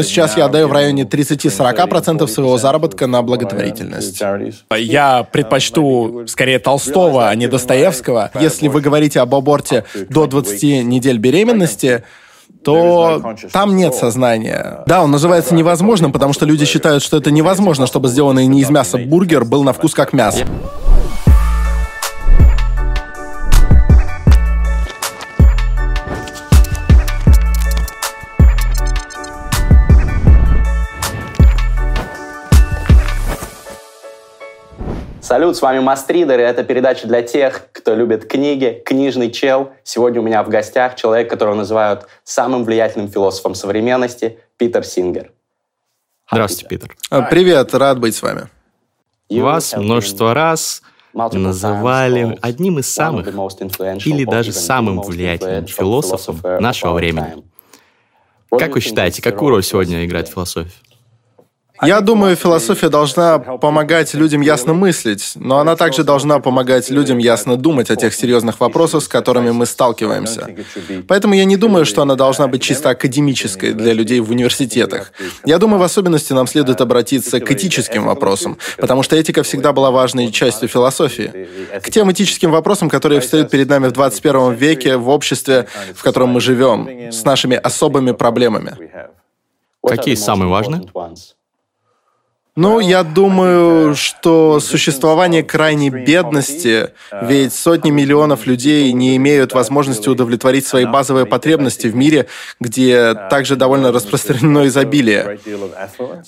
Сейчас я отдаю в районе 30-40% своего заработка на благотворительность. Я предпочту скорее Толстого, а не Достоевского. Если вы говорите об аборте до 20 недель беременности, то там нет сознания. Да, он называется невозможным, потому что люди считают, что это невозможно, чтобы сделанный не из мяса бургер был на вкус как мясо. Салют, с вами Мастридер, и это передача для тех, кто любит книги, книжный чел. Сегодня у меня в гостях человек, которого называют самым влиятельным философом современности, Питер Сингер. Здравствуйте, Питер. А, привет, рад быть с вами. Вас множество раз называли одним из самых или даже самым влиятельным философом нашего времени. Как вы считаете, какую роль сегодня играет философия? Я думаю, философия должна помогать людям ясно мыслить, но она также должна помогать людям ясно думать о тех серьезных вопросах, с которыми мы сталкиваемся. Поэтому я не думаю, что она должна быть чисто академической для людей в университетах. Я думаю, в особенности нам следует обратиться к этическим вопросам, потому что этика всегда была важной частью философии. К тем этическим вопросам, которые встают перед нами в 21 веке в обществе, в котором мы живем, с нашими особыми проблемами. Какие самые важные? Ну, я думаю, что существование крайней бедности, ведь сотни миллионов людей не имеют возможности удовлетворить свои базовые потребности в мире, где также довольно распространено изобилие.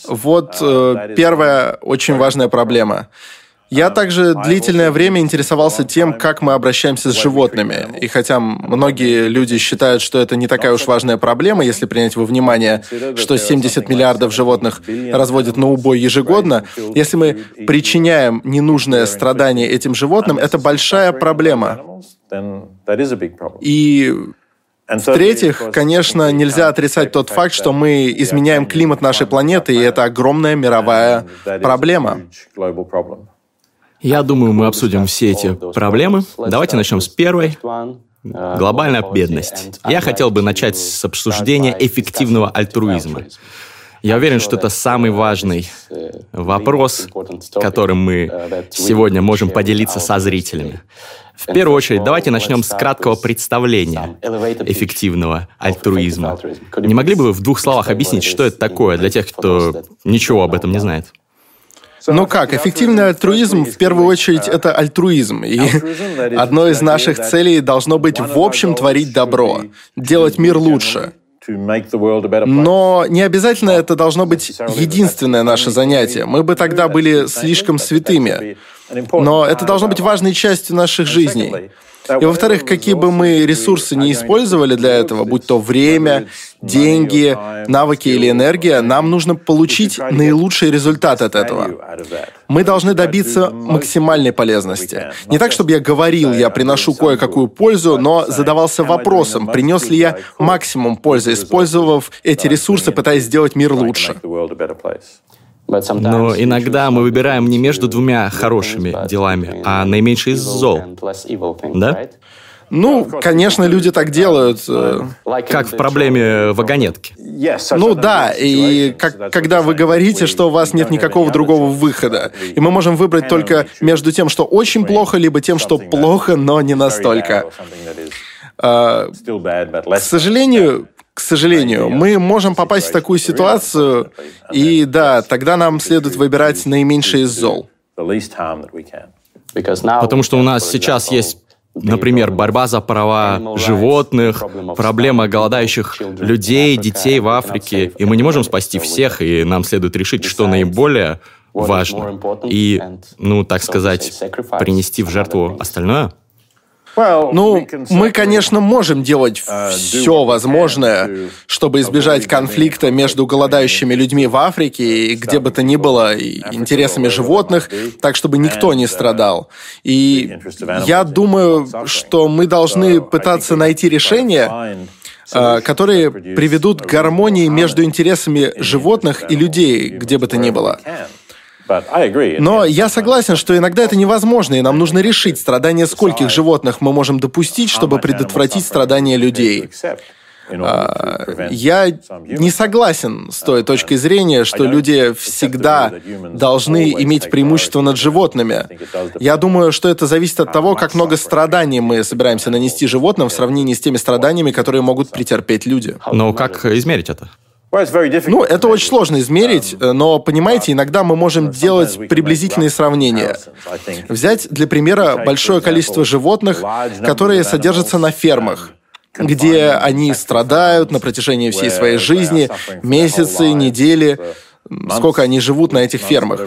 Вот э, первая очень важная проблема. Я также длительное время интересовался тем, как мы обращаемся с животными. И хотя многие люди считают, что это не такая уж важная проблема, если принять во внимание, что 70 миллиардов животных разводят на убой ежегодно, если мы причиняем ненужное страдание этим животным, это большая проблема. И в-третьих, конечно, нельзя отрицать тот факт, что мы изменяем климат нашей планеты, и это огромная мировая проблема. Я думаю, мы обсудим все эти проблемы. Давайте начнем с первой. Глобальная бедность. Я хотел бы начать с обсуждения эффективного альтруизма. Я уверен, что это самый важный вопрос, которым мы сегодня можем поделиться со зрителями. В первую очередь, давайте начнем с краткого представления эффективного альтруизма. Не могли бы вы в двух словах объяснить, что это такое для тех, кто ничего об этом не знает? Ну как, эффективный альтруизм в первую очередь это альтруизм. И одной из наших целей должно быть в общем творить добро, делать мир лучше. Но не обязательно это должно быть единственное наше занятие. Мы бы тогда были слишком святыми. Но это должно быть важной частью наших жизней. И во-вторых, какие бы мы ресурсы не использовали для этого, будь то время, деньги, навыки или энергия, нам нужно получить наилучший результат от этого. Мы должны добиться максимальной полезности. Не так, чтобы я говорил, я приношу кое-какую пользу, но задавался вопросом, принес ли я максимум пользы, использовав эти ресурсы, пытаясь сделать мир лучше. Но иногда мы выбираем не между двумя хорошими делами, а наименьший из зол. Да? Ну, конечно, люди так делают. Э, как в проблеме вагонетки. Ну да, и как, когда вы говорите, что у вас нет никакого другого выхода, и мы можем выбрать только между тем, что очень плохо, либо тем, что плохо, но не настолько. А, к сожалению, к сожалению, мы можем попасть в такую ситуацию, и да, тогда нам следует выбирать наименьшее из зол. Потому что у нас сейчас есть Например, борьба за права животных, проблема голодающих людей, детей в Африке. И мы не можем спасти всех, и нам следует решить, что наиболее важно. И, ну, так сказать, принести в жертву остальное. Ну, мы, конечно, можем делать uh, все возможное, чтобы избежать конфликта между голодающими людьми в Африке и где бы то ни было, и интересами животных, так, чтобы никто не uh, страдал. И я думаю, что мы должны пытаться найти решения, uh, которые приведут к гармонии между интересами животных и людей, где бы то ни было. Но я согласен, что иногда это невозможно, и нам нужно решить, страдания скольких животных мы можем допустить, чтобы предотвратить страдания людей. А, я не согласен с той точкой зрения, что люди всегда должны иметь преимущество над животными. Я думаю, что это зависит от того, как много страданий мы собираемся нанести животным в сравнении с теми страданиями, которые могут претерпеть люди. Но как измерить это? Ну, это очень сложно измерить, но, понимаете, иногда мы можем делать приблизительные сравнения. Взять для примера большое количество животных, которые содержатся на фермах где они страдают на протяжении всей своей жизни, месяцы, недели, сколько они живут на этих фермах.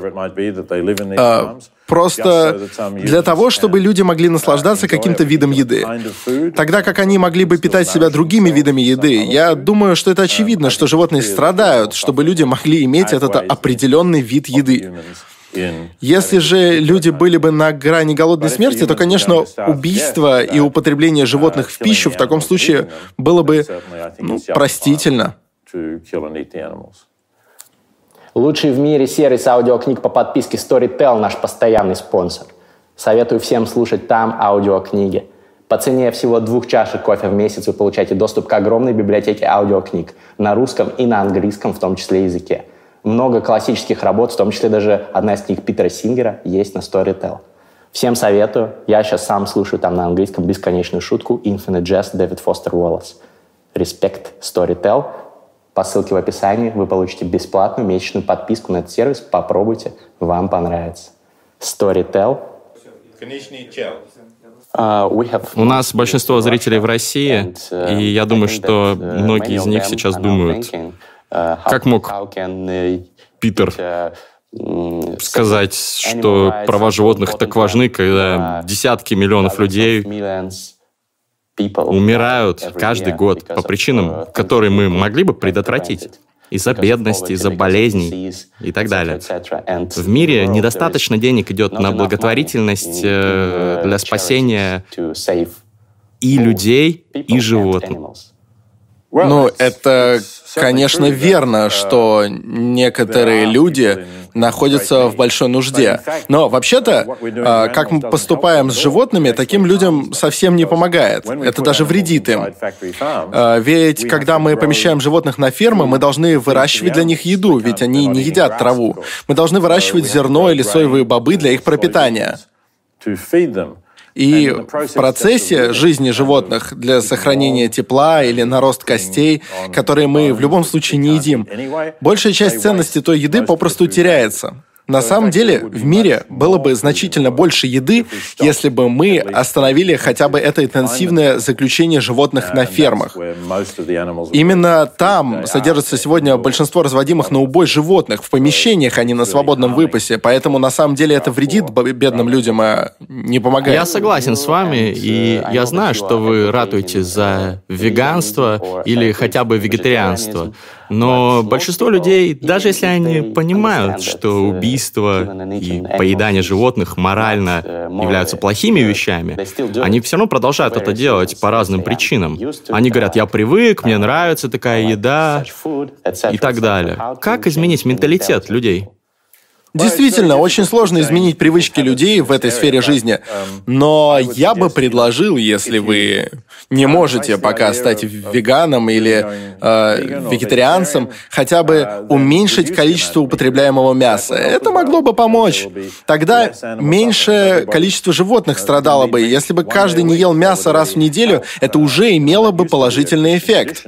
А, просто для того, чтобы люди могли наслаждаться каким-то видом еды. Тогда как они могли бы питать себя другими видами еды, я думаю, что это очевидно, что животные страдают, чтобы люди могли иметь этот определенный вид еды. Если же люди были бы на грани голодной смерти, то, конечно, убийство и употребление животных в пищу в таком случае было бы ну, простительно. Лучший в мире сервис аудиокниг по подписке Storytel наш постоянный спонсор. Советую всем слушать там аудиокниги. По цене всего двух чашек кофе в месяц вы получаете доступ к огромной библиотеке аудиокниг на русском и на английском в том числе языке. Много классических работ, в том числе даже одна из книг Питера Сингера, есть на Storytel. Всем советую. Я сейчас сам слушаю там на английском бесконечную шутку Infinite Jest Дэвид Фостер Уоллес. Респект Storytel. По ссылке в описании вы получите бесплатную месячную подписку на этот сервис. Попробуйте, вам понравится. Storytel. Uh, У нас большинство зрителей в России, uh, и я думаю, что uh, многие из них сейчас думают, Э, как мог Питер сказать, что права животных так важны, когда десятки миллионов людей умирают каждый год по причинам, которые мы могли бы предотвратить? Из-за бедности, из-за болезней и так далее. В мире недостаточно денег идет на благотворительность э, для спасения и людей, и животных. Ну, это Конечно, верно, что некоторые люди находятся в большой нужде. Но вообще-то, а, как мы поступаем с животными, таким людям совсем не помогает. Это даже вредит им. А, ведь когда мы помещаем животных на фермы, мы должны выращивать для них еду, ведь они не едят траву. Мы должны выращивать зерно или соевые бобы для их пропитания. И в процессе жизни животных для сохранения тепла или нарост костей, которые мы в любом случае не едим, большая часть ценности той еды попросту теряется. На самом деле, в мире было бы значительно больше еды, если бы мы остановили хотя бы это интенсивное заключение животных на фермах. Именно там содержится сегодня большинство разводимых на убой животных, в помещениях, а не на свободном выпасе. Поэтому на самом деле это вредит бедным людям, а не помогает. Я согласен с вами, и я знаю, что вы ратуете за веганство или хотя бы вегетарианство. Но большинство людей, даже если они понимают, что убийство и поедание животных морально являются плохими вещами, они все равно продолжают это делать по разным причинам. Они говорят, я привык, мне нравится такая еда и так далее. Как изменить менталитет людей? Действительно, очень сложно изменить привычки людей в этой сфере жизни. Но я бы предложил, если вы не можете пока стать веганом или э, вегетарианцем, хотя бы уменьшить количество употребляемого мяса. Это могло бы помочь. Тогда меньшее количество животных страдало бы. Если бы каждый не ел мясо раз в неделю, это уже имело бы положительный эффект.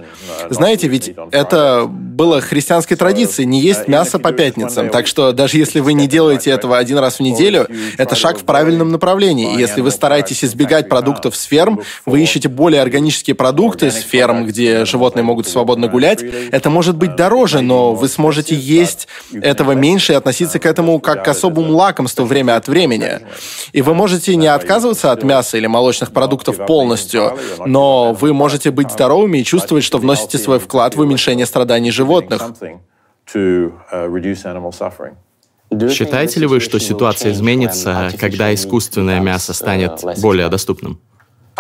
Знаете, ведь это было христианской традицией не есть мясо по пятницам. Так что даже если вы не делаете этого один раз в неделю, это шаг в правильном направлении. И если вы стараетесь избегать продуктов с ферм, вы ищете более органические продукты с ферм, где животные могут свободно гулять, это может быть дороже, но вы сможете есть этого меньше и относиться к этому как к особому лакомству время от времени. И вы можете не отказываться от мяса или молочных продуктов полностью, но вы можете быть здоровыми и чувствовать, что вносите свой вклад в уменьшение страданий животных животных. Uh, Считаете ли вы, что ситуация изменится, когда искусственное мясо станет более доступным?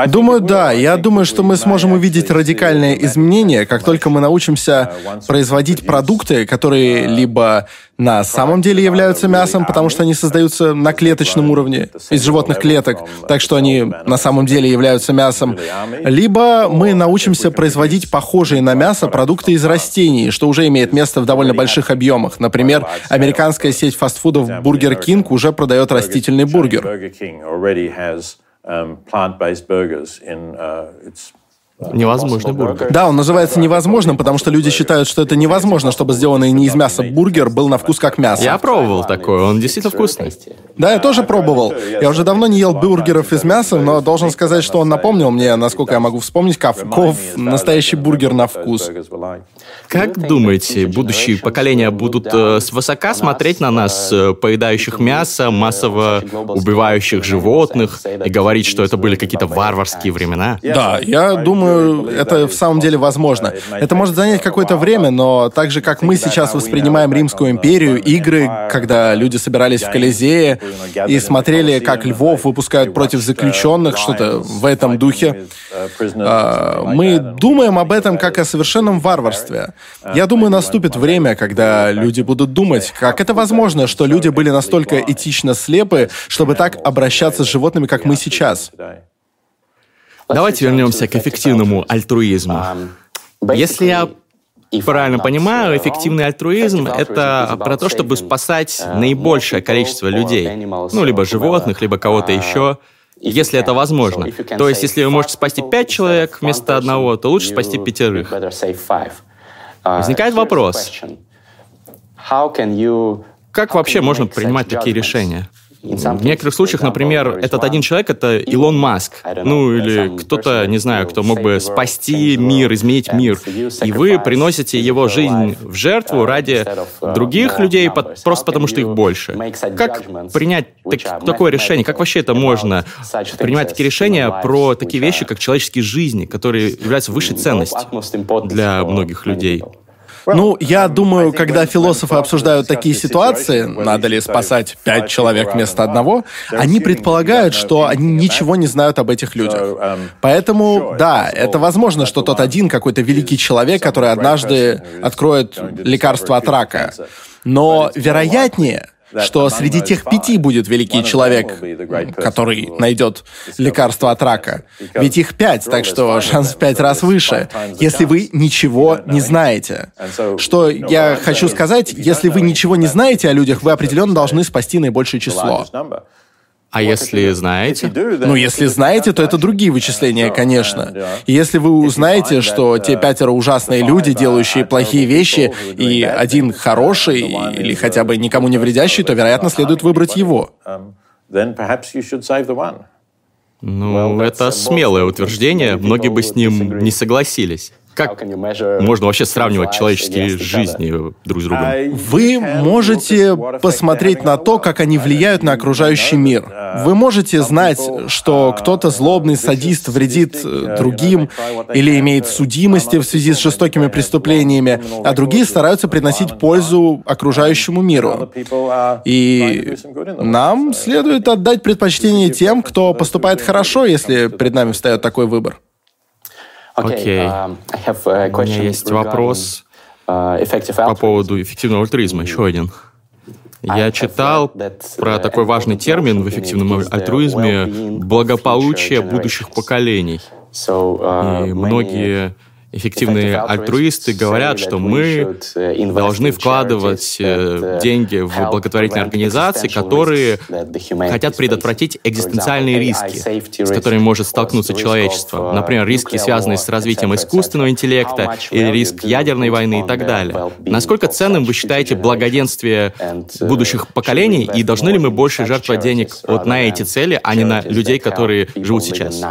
Думаю, да. Я думаю, что мы сможем увидеть радикальные изменения, как только мы научимся производить продукты, которые либо на самом деле являются мясом, потому что они создаются на клеточном уровне, из животных клеток, так что они на самом деле являются мясом, либо мы научимся производить похожие на мясо продукты из растений, что уже имеет место в довольно больших объемах. Например, американская сеть фастфудов Burger King уже продает растительный бургер um, plant-based burgers in uh, its Невозможный бургер. Да, он называется невозможным, потому что люди считают, что это невозможно, чтобы сделанный не из мяса бургер был на вкус как мясо. Я пробовал такой, он действительно вкусный. Да, я тоже пробовал. Я уже давно не ел бургеров из мяса, но должен сказать, что он напомнил мне, насколько я могу вспомнить, каков настоящий бургер на вкус. Как думаете, будущие поколения будут э, свысока смотреть на нас, э, поедающих мясо, массово убивающих животных, и говорить, что это были какие-то варварские времена? Да, я думаю, это в самом деле возможно. Это может занять какое-то время, но так же, как мы сейчас воспринимаем Римскую империю, игры, когда люди собирались в Колизее и смотрели, как львов выпускают против заключенных, что-то в этом духе, а, мы думаем об этом как о совершенном варварстве. Я думаю, наступит время, когда люди будут думать, как это возможно, что люди были настолько этично слепы, чтобы так обращаться с животными, как мы сейчас. Давайте вернемся к эффективному альтруизму. Если я правильно понимаю, эффективный альтруизм — это про то, чтобы спасать наибольшее количество людей. Ну, либо животных, либо кого-то еще, если это возможно. То есть, если вы можете спасти пять человек вместо одного, то лучше спасти пятерых. Возникает вопрос, как вообще можно принимать такие решения? В некоторых случаях, например, этот один человек — это Илон Маск. Ну, или кто-то, не знаю, кто мог бы спасти мир, изменить мир. И вы приносите его жизнь в жертву ради других людей, просто потому что их больше. Как принять так, такое решение? Как вообще это можно принимать такие решения про такие вещи, как человеческие жизни, которые являются высшей ценностью для многих людей? Ну, я думаю, когда философы обсуждают такие ситуации, надо ли спасать пять человек вместо одного, они предполагают, что они ничего не знают об этих людях. Поэтому, да, это возможно, что тот один какой-то великий человек, который однажды откроет лекарство от рака. Но вероятнее, что среди тех пяти будет великий человек, который найдет лекарство от рака. Ведь их пять, так что шанс в пять раз выше, если вы ничего не знаете. Что я хочу сказать, если вы ничего не знаете о людях, вы определенно должны спасти наибольшее число. А если знаете? Ну, если знаете, то это другие вычисления, конечно. И если вы узнаете, что те пятеро ужасные люди, делающие плохие вещи, и один хороший, или хотя бы никому не вредящий, то, вероятно, следует выбрать его. Ну, это смелое утверждение, многие бы с ним не согласились. Как можно вообще сравнивать человеческие жизни друг с другом? Вы можете посмотреть на то, как они влияют на окружающий мир. Вы можете знать, что кто-то злобный садист вредит другим или имеет судимости в связи с жестокими преступлениями, а другие стараются приносить пользу окружающему миру. И нам следует отдать предпочтение тем, кто поступает хорошо, если перед нами встает такой выбор. Окей. Um, У меня есть вопрос uh, по поводу эффективного альтруизма. Еще один. Я читал про uh, такой важный термин в эффективном альтруизме — благополучие будущих поколений. Uh, И многие эффективные альтруисты говорят, что мы должны вкладывать э, деньги в благотворительные организации, которые хотят предотвратить экзистенциальные риски, с которыми может столкнуться человечество. Например, риски, связанные с развитием искусственного интеллекта или риск ядерной войны и так далее. Насколько ценным вы считаете благоденствие будущих поколений и должны ли мы больше жертвовать денег вот на эти цели, а не на людей, которые живут сейчас?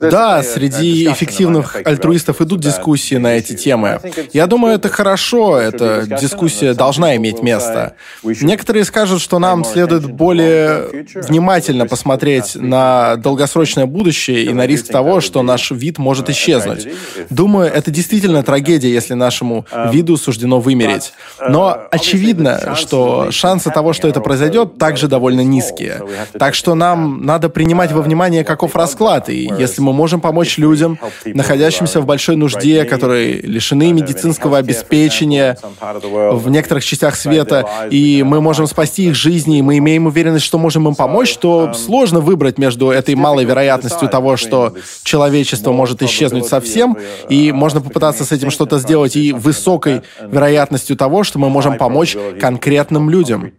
Да, среди эффективных альтруистов идут дискуссии на эти темы. Я думаю, это хорошо, эта дискуссия должна иметь место. Некоторые скажут, что нам следует более внимательно посмотреть на долгосрочное будущее и на риск того, что наш вид может исчезнуть. Думаю, это действительно трагедия, если нашему виду суждено вымереть. Но очевидно, что шансы того, что это произойдет, также довольно низкие. Так что нам надо принимать во внимание, каков расклад, и если мы можем помочь людям, находящимся в большой нужде, которые лишены медицинского обеспечения в некоторых частях света, и мы можем спасти их жизни, и мы имеем уверенность, что можем им помочь, то сложно выбрать между этой малой вероятностью того, что человечество может исчезнуть совсем, и можно попытаться с этим что-то сделать, и высокой вероятностью того, что мы можем помочь конкретным людям.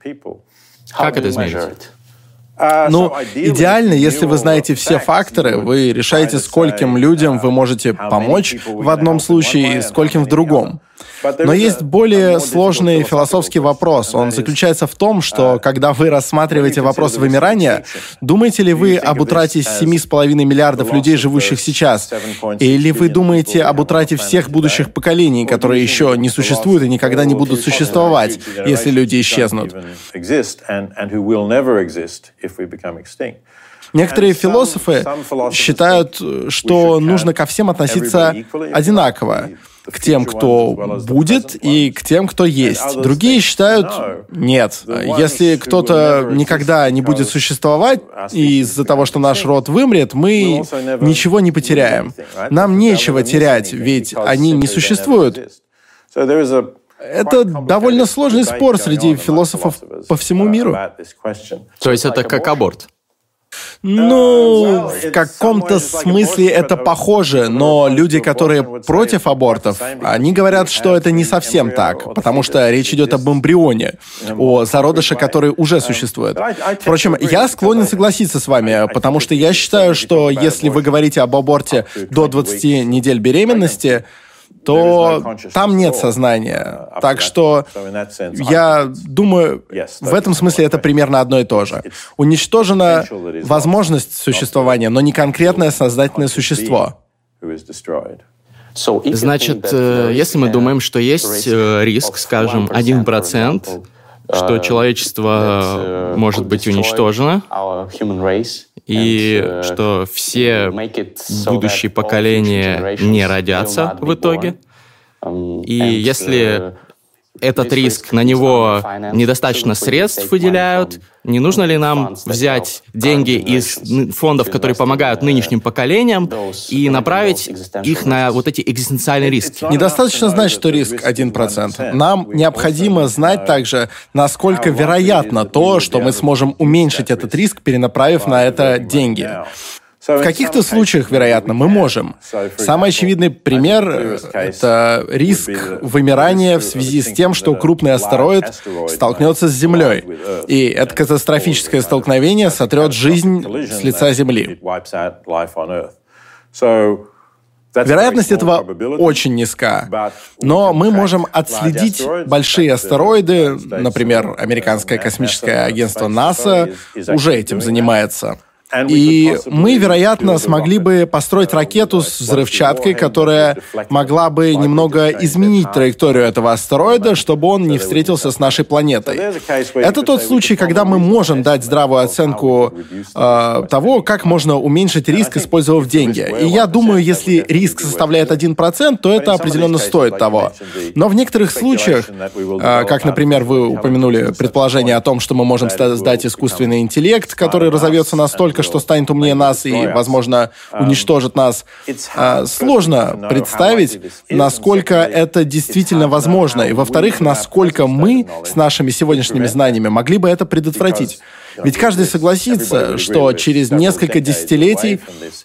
Как это измерить? Ну, идеально, если вы знаете все факторы, вы решаете, скольким людям вы можете помочь в одном случае и скольким в другом. Но есть более сложный философский вопрос. Он заключается в том, что когда вы рассматриваете вопрос вымирания, думаете ли вы об утрате 7,5 миллиардов людей, живущих сейчас? Или вы думаете об утрате всех будущих поколений, которые еще не существуют и никогда не будут существовать, если люди исчезнут? Некоторые философы считают, что нужно ко всем относиться одинаково к тем, кто будет, и к тем, кто есть. Другие считают, нет, если кто-то никогда не будет существовать, из-за того, что наш род вымрет, мы ничего не потеряем. Нам нечего терять, ведь они не существуют. Это довольно сложный спор среди философов по всему миру. То есть это как аборт? Ну, в каком-то смысле это похоже, но люди, которые против абортов, они говорят, что это не совсем так, потому что речь идет об эмбрионе, о зародыше, который уже существует. Впрочем, я склонен согласиться с вами, потому что я считаю, что если вы говорите об аборте до 20 недель беременности, то там нет сознания. Так что я думаю, в этом смысле это примерно одно и то же. Уничтожена возможность существования, но не конкретное сознательное существо. Значит, э, если мы думаем, что есть э, риск, скажем, 1%, что человечество может быть уничтожено, и что все будущие поколения не родятся в итоге. И если этот риск, на него недостаточно средств выделяют. Не нужно ли нам взять деньги из фондов, которые помогают нынешним поколениям, и направить их на вот эти экзистенциальные риски? Недостаточно знать, что риск 1%. Нам необходимо знать также, насколько вероятно то, что мы сможем уменьшить этот риск, перенаправив на это деньги. В каких-то случаях, вероятно, мы можем. Самый очевидный пример — это риск вымирания в связи с тем, что крупный астероид столкнется с Землей. И это катастрофическое столкновение сотрет жизнь с лица Земли. Вероятность этого очень низка. Но мы можем отследить большие астероиды, например, американское космическое агентство НАСА уже этим занимается. И мы, вероятно, смогли бы построить ракету с взрывчаткой, которая могла бы немного изменить траекторию этого астероида, чтобы он не встретился с нашей планетой. Это тот случай, когда мы можем дать здравую оценку э, того, как можно уменьшить риск, использовав деньги. И я думаю, если риск составляет 1%, то это определенно стоит того. Но в некоторых случаях, э, как, например, вы упомянули предположение о том, что мы можем создать искусственный интеллект, который разовьется настолько, настолько, что станет умнее нас и, возможно, уничтожит нас. А, сложно представить, насколько это действительно возможно. И, во-вторых, насколько мы с нашими сегодняшними знаниями могли бы это предотвратить. Ведь каждый согласится, что через несколько десятилетий,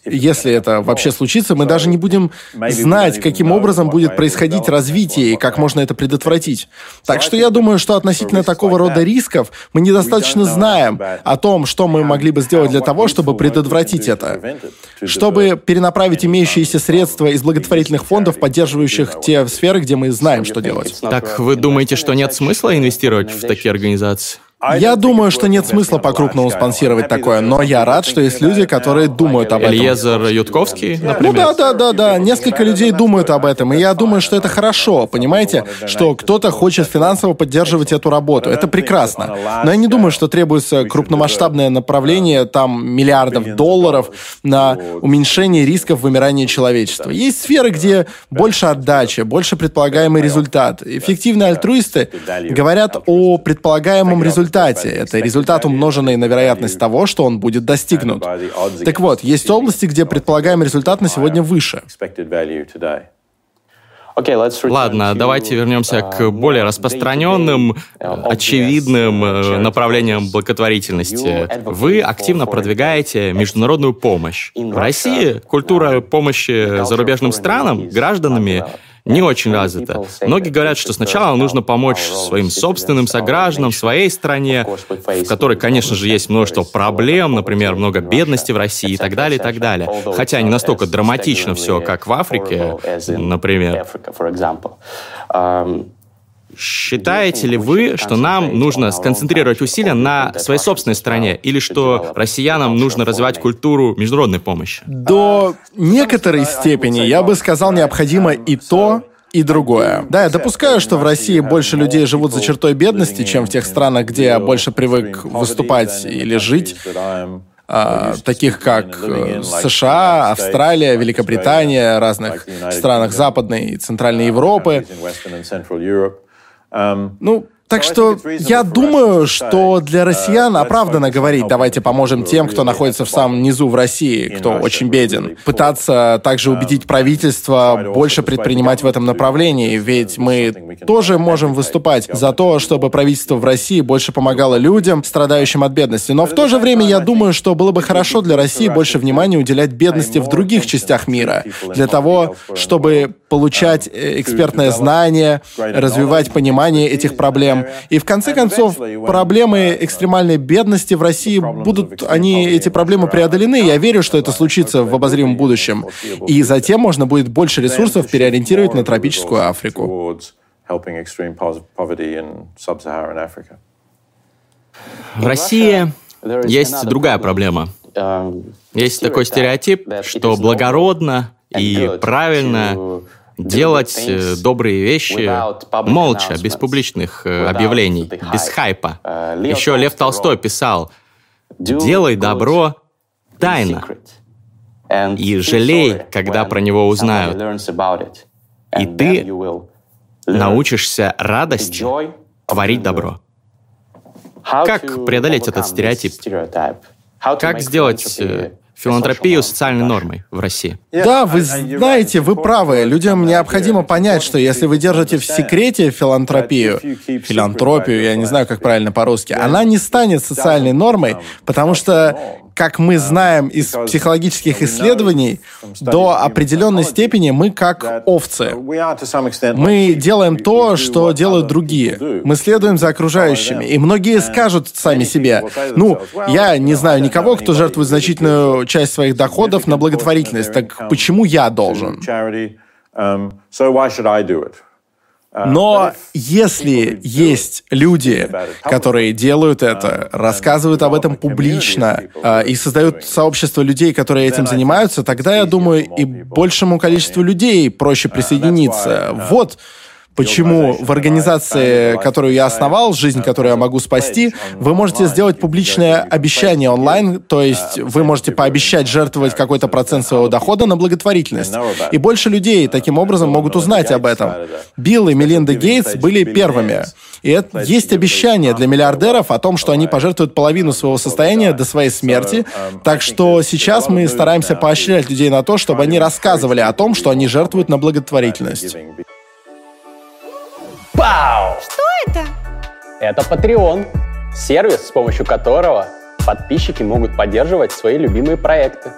если это вообще случится, мы даже не будем знать, каким образом будет происходить развитие и как можно это предотвратить. Так что я думаю, что относительно такого рода рисков мы недостаточно знаем о том, что мы могли бы сделать для того, чтобы предотвратить это. Чтобы перенаправить имеющиеся средства из благотворительных фондов, поддерживающих те сферы, где мы знаем, что делать. Так вы думаете, что нет смысла инвестировать в такие организации? Я думаю, что нет смысла по-крупному спонсировать такое, но я рад, что есть люди, которые думают об этом. Эльезер Ютковский, например. Ну да, да, да, да. Несколько людей думают об этом, и я думаю, что это хорошо, понимаете? Что кто-то хочет финансово поддерживать эту работу. Это прекрасно. Но я не думаю, что требуется крупномасштабное направление, там, миллиардов долларов на уменьшение рисков вымирания человечества. Есть сферы, где больше отдачи, больше предполагаемый результат. Эффективные альтруисты говорят о предполагаемом результате результате. Это результат, умноженный на вероятность того, что он будет достигнут. Так вот, есть области, где предполагаемый результат на сегодня выше. Ладно, давайте вернемся к более распространенным, очевидным э, направлениям благотворительности. Вы активно продвигаете международную помощь. В России культура помощи зарубежным странам гражданами не очень развита. Многие говорят, что сначала нужно помочь своим собственным согражданам, своей стране, в которой, конечно же, есть множество проблем, например, много бедности в России и так далее, и так далее. Хотя не настолько драматично все, как в Африке, например. Считаете ли вы, что нам нужно сконцентрировать усилия на своей собственной стране, или что россиянам нужно развивать культуру международной помощи? До некоторой степени, я бы сказал, необходимо и то, и другое. Да, я допускаю, что в России больше людей живут за чертой бедности, чем в тех странах, где я больше привык выступать или жить. А, таких как э, США, Австралия, Великобритания, разных странах Западной и Центральной Европы. Ну, так что я думаю, что для россиян оправданно говорить, давайте поможем тем, кто находится в самом низу в России, кто очень беден. Пытаться также убедить правительство больше предпринимать в этом направлении, ведь мы тоже можем выступать за то, чтобы правительство в России больше помогало людям, страдающим от бедности. Но в то же время я думаю, что было бы хорошо для России больше внимания уделять бедности в других частях мира, для того, чтобы получать э, экспертное знание, развивать понимание этих проблем, проблем. И в конце концов, проблемы экстремальной бедности в России будут, они, эти проблемы преодолены. Я верю, что это случится в обозримом будущем. И затем можно будет больше ресурсов переориентировать на тропическую Африку. В России есть другая проблема. Есть такой стереотип, что благородно и правильно делать э, добрые вещи молча, без публичных э, объявлений, без хайпа. Еще Лев Толстой писал, делай добро тайно и жалей, когда про него узнают. И ты научишься радости творить добро. Как преодолеть этот стереотип? Как сделать филантропию социальной нормой в России. Да, вы знаете, вы правы. Людям необходимо понять, что если вы держите в секрете филантропию, филантропию, я не знаю, как правильно по-русски, она не станет социальной нормой, потому что как мы знаем из психологических исследований, до определенной степени мы как овцы. Мы делаем то, что делают другие. Мы следуем за окружающими. И многие скажут сами себе, ну, я не знаю никого, кто жертвует значительную часть своих доходов на благотворительность, так почему я должен? Но если есть люди, которые делают это, рассказывают об этом публично а, и создают сообщество людей, которые этим занимаются, тогда, я думаю, и большему количеству людей проще присоединиться. Вот Почему в организации, которую я основал, жизнь, которую я могу спасти, вы можете сделать публичное обещание онлайн, то есть вы можете пообещать жертвовать какой-то процент своего дохода на благотворительность. И больше людей таким образом могут узнать об этом. Билл и Мелинда Гейтс были первыми. И это есть обещание для миллиардеров о том, что они пожертвуют половину своего состояния до своей смерти. Так что сейчас мы стараемся поощрять людей на то, чтобы они рассказывали о том, что они жертвуют на благотворительность. Пау! Что это? Это Patreon, сервис, с помощью которого подписчики могут поддерживать свои любимые проекты.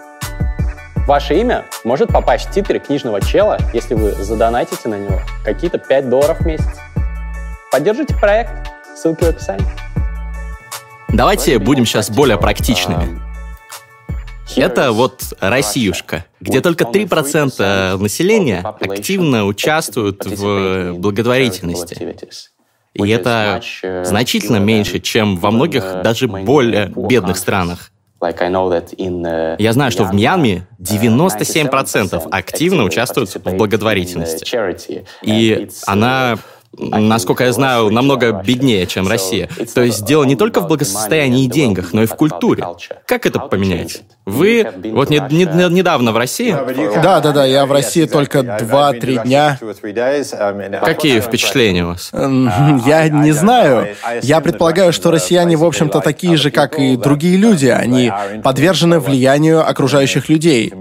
Ваше имя может попасть в титры книжного чела, если вы задонатите на него какие-то 5 долларов в месяц. Поддержите проект, ссылки в описании. Давайте будем сейчас более практичными. Это вот Россиюшка, где только 3% населения активно участвуют в благотворительности. И это значительно меньше, чем во многих даже более бедных странах. Я знаю, что в Мьянме 97% активно участвуют в благотворительности. И она насколько я знаю, намного беднее, чем Россия. То есть дело не только в благосостоянии и деньгах, но и в культуре. Как это поменять? Вы вот не, не, недавно в России? Да, да, да, я в России только 2-3 дня. Какие впечатления у вас? Я не знаю. Я предполагаю, что россияне, в общем-то, такие же, как и другие люди. Они подвержены влиянию окружающих людей.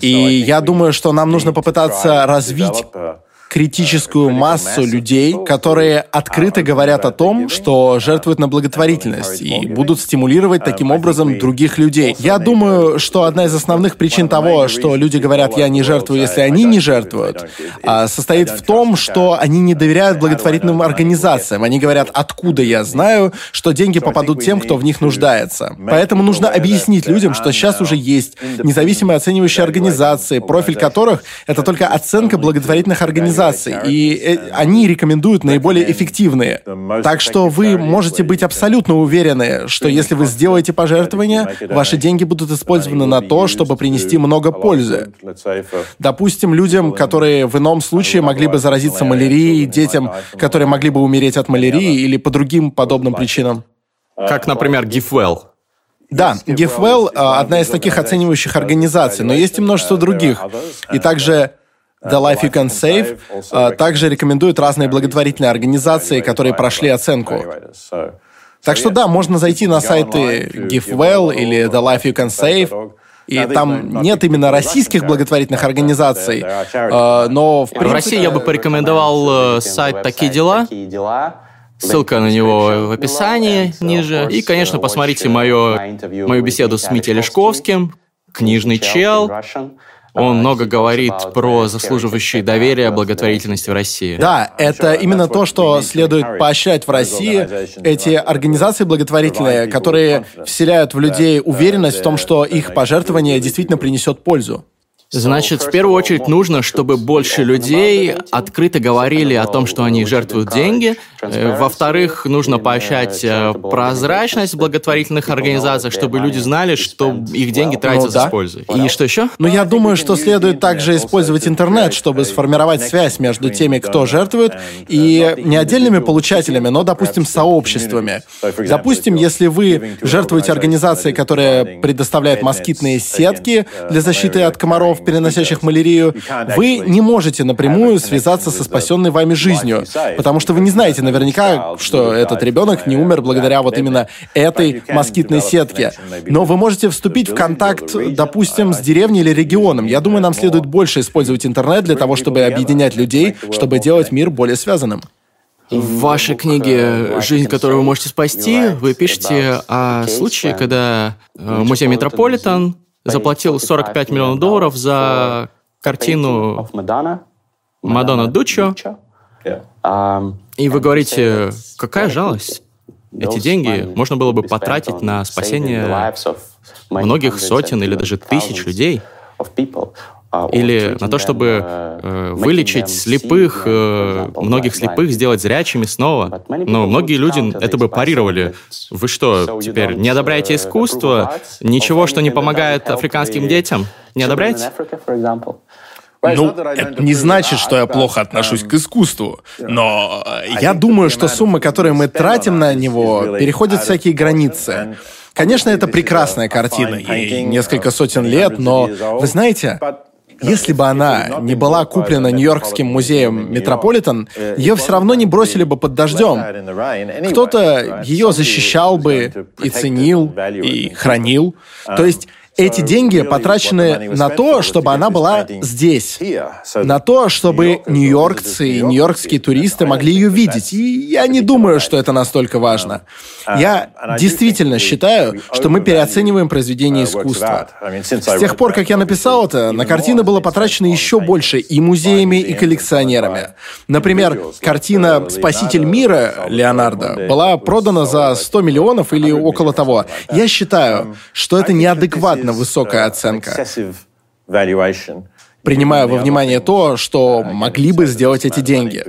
И я думаю, что нам нужно попытаться развить критическую массу людей, которые открыто говорят о том, что жертвуют на благотворительность и будут стимулировать таким образом других людей. Я думаю, что одна из основных причин того, что люди говорят «я не жертвую, если они не жертвуют», а, состоит в том, что они не доверяют благотворительным организациям. Они говорят «откуда я знаю, что деньги попадут тем, кто в них нуждается». Поэтому нужно объяснить людям, что сейчас уже есть независимые оценивающие организации, профиль которых — это только оценка благотворительных организаций, организаций, и э, они рекомендуют наиболее эффективные. Так что вы можете быть абсолютно уверены, что если вы сделаете пожертвования, ваши деньги будут использованы на то, чтобы принести много пользы. Допустим, людям, которые в ином случае могли бы заразиться малярией, детям, которые могли бы умереть от малярии или по другим подобным причинам. Как, например, GiveWell. Да, GiveWell — одна из таких оценивающих организаций, но есть и множество других. И также The Life You Can Save также рекомендуют разные благотворительные организации, которые прошли оценку. Так что да, можно зайти на сайты GiveWell или The Life You Can Save, и там нет именно российских благотворительных организаций, а, но в, принципе... в России я бы порекомендовал э, сайт «Такие дела», Ссылка на него в описании ниже. И, конечно, посмотрите мою, мою беседу с Митей Лешковским, «Книжный чел», он много говорит про заслуживающие доверия благотворительности в России. Да, это именно то, что следует поощрять в России. Эти организации благотворительные, которые вселяют в людей уверенность в том, что их пожертвование действительно принесет пользу. Значит, в первую очередь нужно, чтобы больше людей открыто говорили о том, что они жертвуют деньги. Во-вторых, нужно поощрять э, прозрачность в благотворительных организациях, чтобы люди знали, что их деньги тратятся ну, да. с пользой. И что еще? Ну, я думаю, что следует также использовать интернет, чтобы сформировать связь между теми, кто жертвует, и не отдельными получателями, но, допустим, сообществами. Допустим, если вы жертвуете организацией, которая предоставляет москитные сетки для защиты от комаров, переносящих малярию, вы не можете напрямую связаться со спасенной вами жизнью, потому что вы не знаете наверняка, что этот ребенок не умер благодаря вот именно этой москитной сетке. Но вы можете вступить в контакт, допустим, с деревней или регионом. Я думаю, нам следует больше использовать интернет для того, чтобы объединять людей, чтобы делать мир более связанным. В вашей книге «Жизнь, которую вы можете спасти» вы пишете о случае, когда э, музей Метрополитен заплатил 45 миллионов долларов за картину Мадонна Дуччо. И вы говорите, какая жалость? Эти деньги можно было бы потратить на спасение многих сотен или даже тысяч людей. А, или на то, чтобы э, вылечить слепых, э, многих слепых, сделать зрячими снова. Но многие люди это бы парировали. Вы что, теперь не одобряете искусство? Ничего, что не помогает африканским детям? Не одобряете? Ну, это не значит, что я плохо отношусь к искусству, но я думаю, что суммы, которые мы тратим на него, переходят всякие границы. Конечно, это прекрасная картина, и несколько сотен лет, но, вы знаете, если бы она не была куплена Нью-Йоркским музеем Метрополитен, ее все равно не бросили бы под дождем. Кто-то ее защищал бы и ценил, и хранил. То есть эти деньги потрачены на то, чтобы она была здесь. На то, чтобы нью-йоркцы и нью-йоркские туристы могли ее видеть. И я не думаю, что это настолько важно. Я действительно считаю, что мы переоцениваем произведение искусства. С тех пор, как я написал это, на картины было потрачено еще больше и музеями, и коллекционерами. Например, картина «Спаситель мира» Леонардо была продана за 100 миллионов или около того. Я считаю, что это неадекватно высокая оценка принимая во внимание то, что могли бы сделать эти деньги.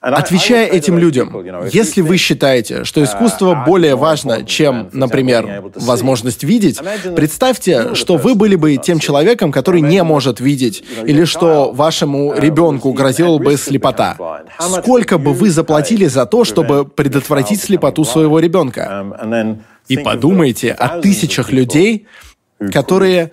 Отвечая этим людям, если вы считаете, что искусство более важно, чем, например, возможность видеть, представьте, что вы были бы тем человеком, который не может видеть, или что вашему ребенку грозила бы слепота. Сколько бы вы заплатили за то, чтобы предотвратить слепоту своего ребенка? И подумайте о тысячах людей, которые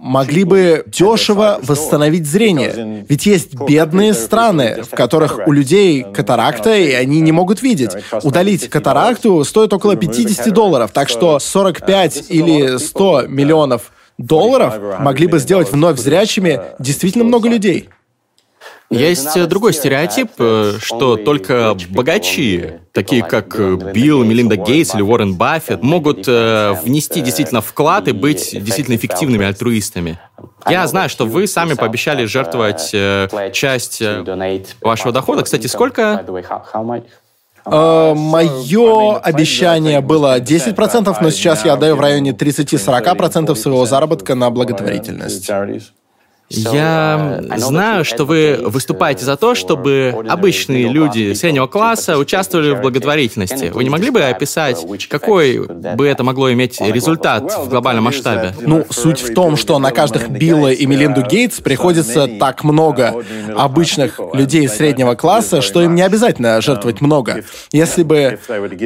могли бы дешево восстановить зрение. Ведь есть бедные страны, в которых у людей катаракта, и они не могут видеть. Удалить катаракту стоит около 50 долларов, так что 45 или 100 миллионов долларов могли бы сделать вновь зрячими действительно много людей. Есть э, другой стереотип, э, что только богачи, такие как э, Билл, Мелинда Гейтс или Уоррен Баффет, могут внести действительно вклад и быть действительно эффективными альтруистами. Я знаю, что вы сами пообещали жертвовать часть вашего дохода. Кстати, сколько? Uh, мое обещание было 10%, но сейчас я отдаю в районе 30-40% своего заработка на благотворительность. Я знаю, что вы выступаете за то, чтобы обычные люди среднего класса участвовали в благотворительности. Вы не могли бы описать, какой бы это могло иметь результат в глобальном масштабе? Ну, суть в том, что на каждых Билла и Мелинду Гейтс приходится так много обычных людей среднего класса, что им не обязательно жертвовать много. Если бы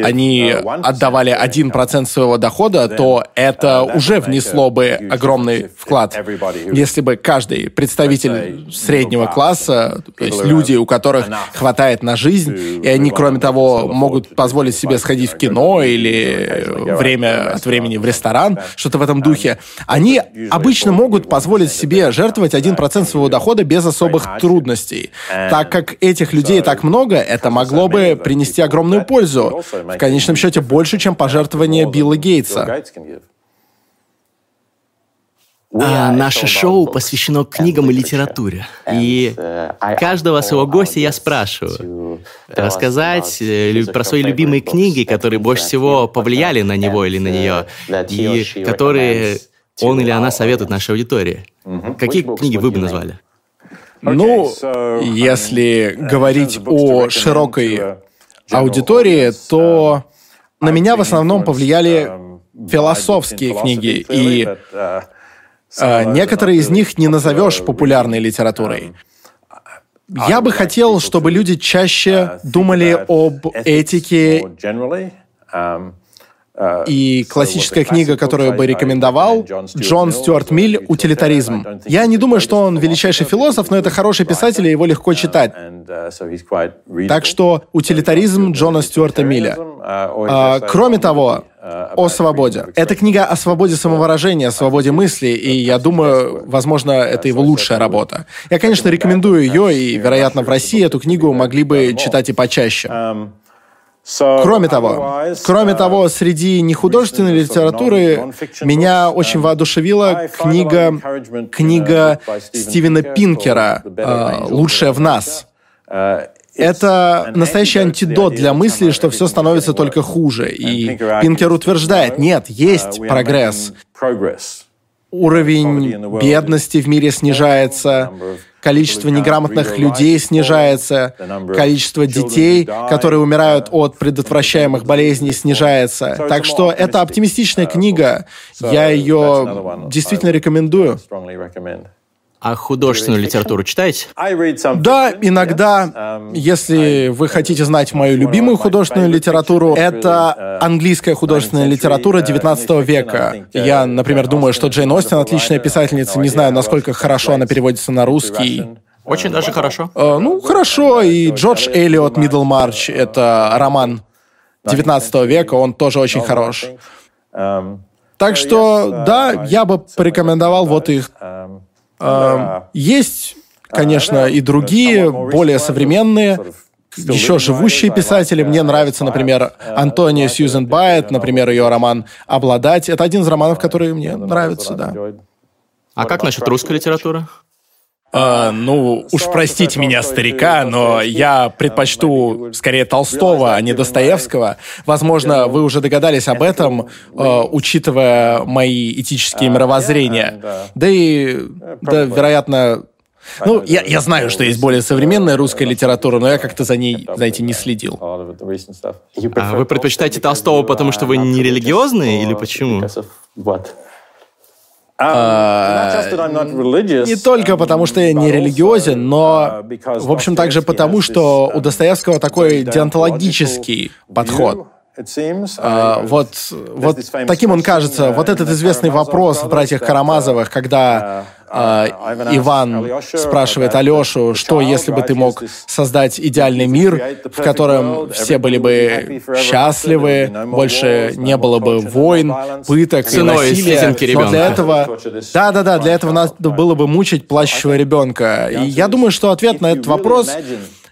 они отдавали 1% своего дохода, то это уже внесло бы огромный вклад. Если бы каждый каждый представитель среднего класса, то есть люди, у которых хватает на жизнь, и они, кроме того, могут позволить себе сходить в кино или время от времени в ресторан, что-то в этом духе, они обычно могут позволить себе жертвовать 1% своего дохода без особых трудностей. Так как этих людей так много, это могло бы принести огромную пользу. В конечном счете, больше, чем пожертвование Билла Гейтса. А наше шоу посвящено книгам и литературе. И каждого своего гостя я спрашиваю рассказать э, про свои любимые книги, которые больше всего повлияли на него или на нее, и которые он или она советует нашей аудитории. Какие книги вы бы назвали? Ну, если говорить о широкой аудитории, то на меня в основном повлияли философские книги и а, некоторые из них не назовешь популярной литературой. Я бы хотел, чтобы люди чаще думали об этике и классическая книга, которую бы рекомендовал, Джон Стюарт Миль «Утилитаризм». Я не думаю, что он величайший философ, но это хороший писатель, и его легко читать. Так что «Утилитаризм» Джона Стюарта Милля. А, кроме того, о свободе. Это книга о свободе самовыражения, о свободе мысли, и я думаю, возможно, это его лучшая работа. Я, конечно, рекомендую ее, и, вероятно, в России эту книгу могли бы читать и почаще. Кроме того, кроме того, среди нехудожественной литературы меня очень воодушевила книга, книга Стивена Пинкера «Лучшее в нас». Это настоящий антидот для мысли, что все становится только хуже. И Пинкер утверждает, нет, есть прогресс. Уровень бедности в мире снижается, количество неграмотных людей снижается, количество детей, которые умирают от предотвращаемых болезней, снижается. Так что это оптимистичная книга. Я ее действительно рекомендую. А художественную литературу читаете? Да, иногда. Если вы хотите знать мою любимую художественную литературу, это английская художественная литература 19 века. Я, например, думаю, что Джейн Остин отличная писательница. Не знаю, насколько хорошо она переводится на русский. Очень даже хорошо. Uh, ну, хорошо. И Джордж Эллиот «Миддлмарч» — это роман 19 века, он тоже очень хорош. Так что, да, я бы порекомендовал вот их. Есть, конечно, и другие, более современные, еще живущие писатели. Мне нравится, например, Антония Сьюзен Байет, например, ее роман «Обладать». Это один из романов, которые мне нравятся, да. А как насчет русской литературы? А, ну, уж простите меня, старика, но я предпочту скорее Толстого, а не Достоевского. Возможно, вы уже догадались об этом, э, учитывая мои этические мировоззрения. Да и, да, вероятно, Ну, я, я знаю, что есть более современная русская литература, но я как-то за ней, знаете, не следил. А вы предпочитаете Толстого, потому что вы не религиозные, или почему? А, не только потому, что я не религиозен, но, в общем, также потому, что у Достоевского такой деонтологический подход. А, вот, вот таким он кажется. Вот этот известный вопрос в «Братьях Карамазовых», когда а, Иван спрашивает Алешу, что если бы ты мог создать идеальный мир, в котором все были бы счастливы, больше не было бы войн, пыток и насилия. Но для этого... Да-да-да, для этого надо было бы мучить плачущего ребенка. И я думаю, что ответ на этот вопрос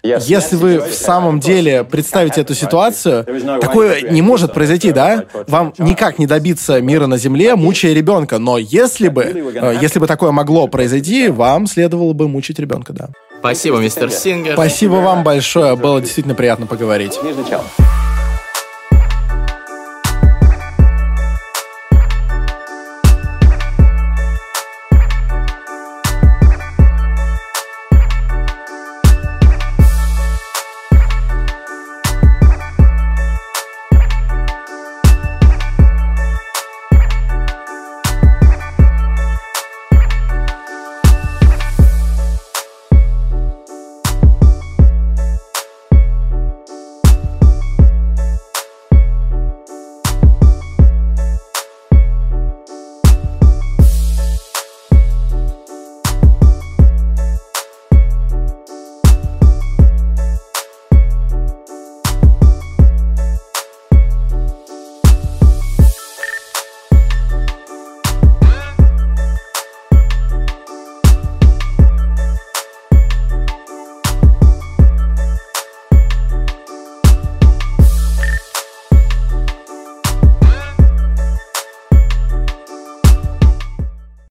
если вы в самом деле представите эту ситуацию, такое не может произойти, да? Вам никак не добиться мира на Земле, мучая ребенка. Но если бы, э, если бы такое могло произойти, вам следовало бы мучить ребенка, да. Спасибо, мистер Сингер. Спасибо вам большое. Было действительно приятно поговорить.